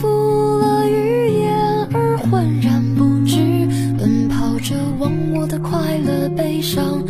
负了语言而浑然不知，奔跑着忘我的快乐悲伤。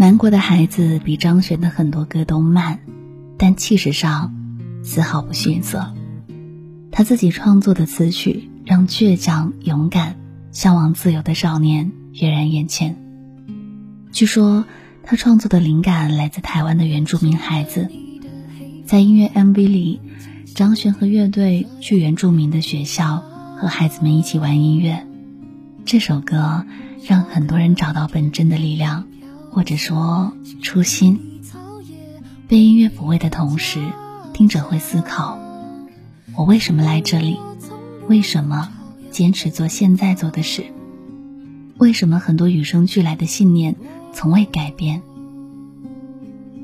南国的孩子比张悬的很多歌都慢，但气势上丝毫不逊色。他自己创作的词曲，让倔强、勇敢、向往自由的少年跃然眼前。据说他创作的灵感来自台湾的原住民孩子，在音乐 MV 里，张悬和乐队去原住民的学校，和孩子们一起玩音乐。这首歌让很多人找到本真的力量。或者说初心，被音乐抚慰的同时，听者会思考：我为什么来这里？为什么坚持做现在做的事？为什么很多与生俱来的信念从未改变？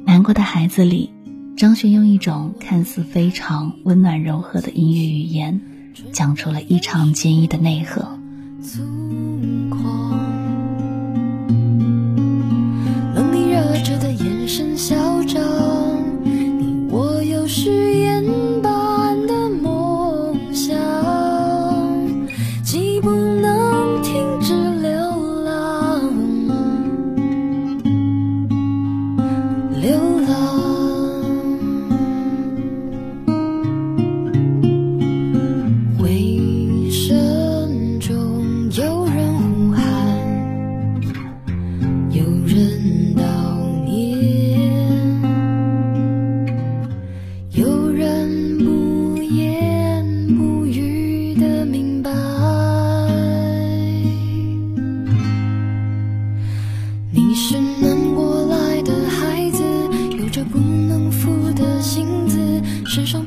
难过的孩子里，张悬用一种看似非常温暖柔和的音乐语言，讲出了异常坚毅的内核。so 身上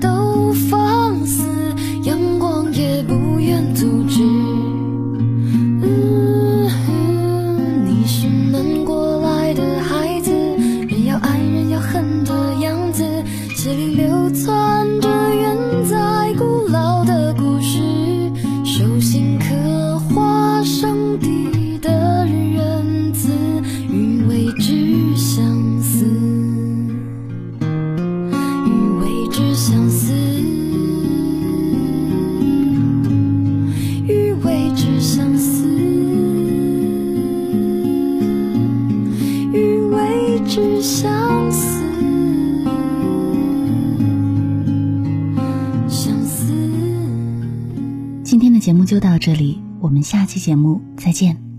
都放肆，阳光也不愿阻止。你是南过来的孩子，人要爱，人要恨的样子，血里流窜。相思相思。今天的节目就到这里我们下期节目再见。